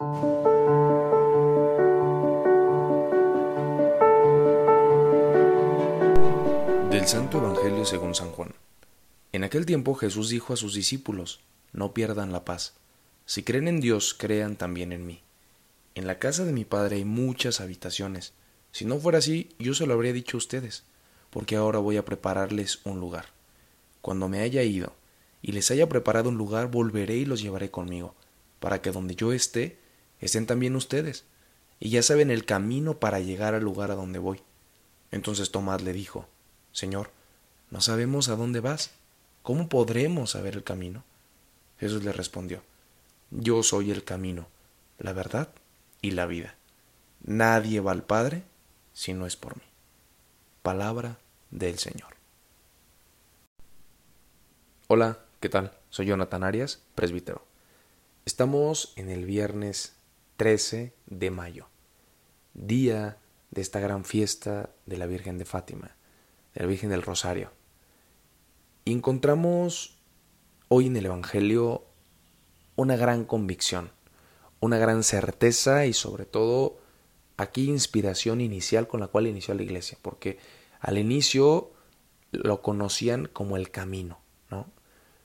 Del Santo Evangelio según San Juan. En aquel tiempo Jesús dijo a sus discípulos, no pierdan la paz. Si creen en Dios, crean también en mí. En la casa de mi Padre hay muchas habitaciones. Si no fuera así, yo se lo habría dicho a ustedes, porque ahora voy a prepararles un lugar. Cuando me haya ido y les haya preparado un lugar, volveré y los llevaré conmigo, para que donde yo esté, estén también ustedes, y ya saben el camino para llegar al lugar a donde voy. Entonces Tomás le dijo, Señor, no sabemos a dónde vas, ¿cómo podremos saber el camino? Jesús le respondió, Yo soy el camino, la verdad y la vida. Nadie va al Padre si no es por mí. Palabra del Señor. Hola, ¿qué tal? Soy Jonathan Arias, presbítero. Estamos en el viernes 13 de mayo, día de esta gran fiesta de la Virgen de Fátima, de la Virgen del Rosario. Y encontramos hoy en el Evangelio una gran convicción, una gran certeza y sobre todo aquí inspiración inicial con la cual inició la iglesia, porque al inicio lo conocían como el camino, ¿no?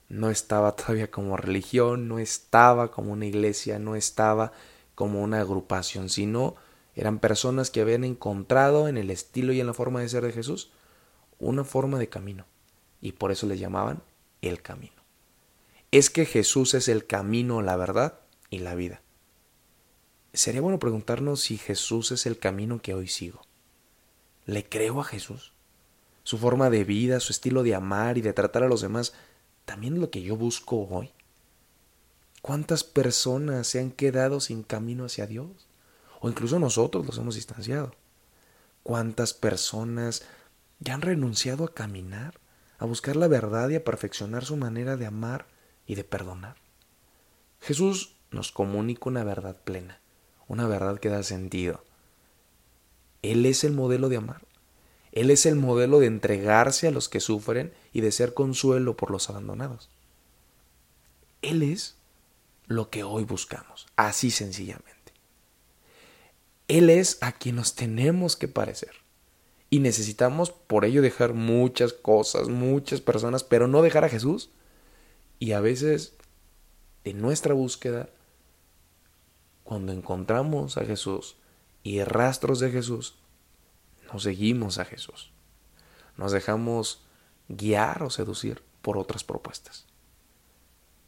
No estaba todavía como religión, no estaba como una iglesia, no estaba como una agrupación, sino eran personas que habían encontrado en el estilo y en la forma de ser de Jesús una forma de camino, y por eso le llamaban el camino. Es que Jesús es el camino, la verdad y la vida sería bueno preguntarnos si Jesús es el camino que hoy sigo. ¿Le creo a Jesús? Su forma de vida, su estilo de amar y de tratar a los demás, también lo que yo busco hoy. ¿Cuántas personas se han quedado sin camino hacia Dios? O incluso nosotros los hemos distanciado. ¿Cuántas personas ya han renunciado a caminar, a buscar la verdad y a perfeccionar su manera de amar y de perdonar? Jesús nos comunica una verdad plena una verdad que da sentido. Él es el modelo de amar. Él es el modelo de entregarse a los que sufren y de ser consuelo por los abandonados. Él es lo que hoy buscamos, así sencillamente. Él es a quien nos tenemos que parecer. Y necesitamos por ello dejar muchas cosas, muchas personas, pero no dejar a Jesús. Y a veces en nuestra búsqueda cuando encontramos a Jesús y rastros de Jesús, nos seguimos a Jesús. Nos dejamos guiar o seducir por otras propuestas.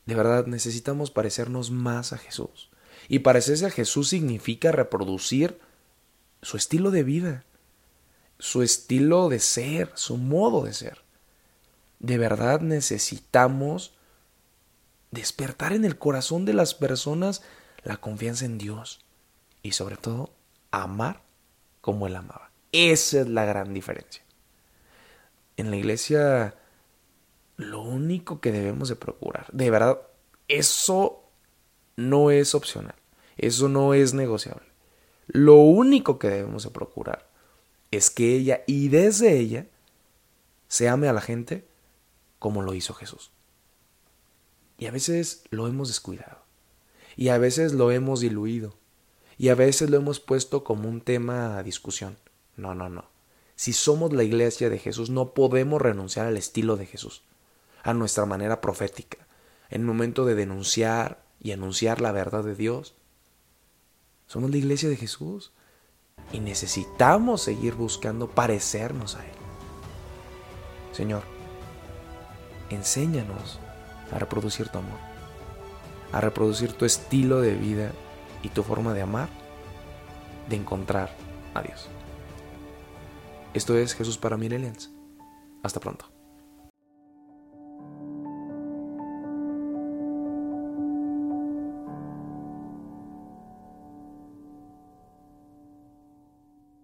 De verdad necesitamos parecernos más a Jesús. Y parecerse a Jesús significa reproducir su estilo de vida, su estilo de ser, su modo de ser. De verdad necesitamos despertar en el corazón de las personas la confianza en Dios y sobre todo amar como Él amaba. Esa es la gran diferencia. En la iglesia lo único que debemos de procurar, de verdad, eso no es opcional, eso no es negociable. Lo único que debemos de procurar es que ella y desde ella se ame a la gente como lo hizo Jesús. Y a veces lo hemos descuidado. Y a veces lo hemos diluido. Y a veces lo hemos puesto como un tema a discusión. No, no, no. Si somos la iglesia de Jesús, no podemos renunciar al estilo de Jesús, a nuestra manera profética, en el momento de denunciar y anunciar la verdad de Dios. Somos la iglesia de Jesús y necesitamos seguir buscando parecernos a Él. Señor, enséñanos a reproducir tu amor a reproducir tu estilo de vida y tu forma de amar, de encontrar a Dios. Esto es Jesús para Millennials. Hasta pronto.